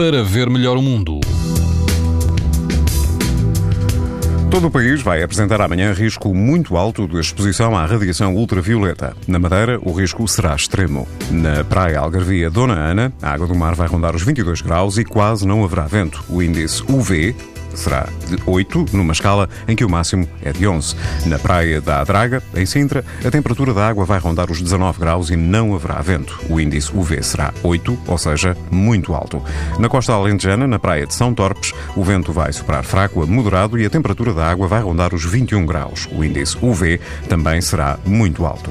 para ver melhor o mundo. Todo o país vai apresentar amanhã risco muito alto de exposição à radiação ultravioleta. Na Madeira, o risco será extremo. Na praia Algarvia Dona Ana, a água do mar vai rondar os 22 graus e quase não haverá vento. O índice UV será de 8, numa escala em que o máximo é de 11. Na praia da Adraga, em Sintra, a temperatura da água vai rondar os 19 graus e não haverá vento. O índice UV será 8, ou seja, muito alto. Na costa alentejana, na praia de São Torpes, o vento vai superar fraco a moderado e a temperatura da água vai rondar os 21 graus. O índice UV também será muito alto.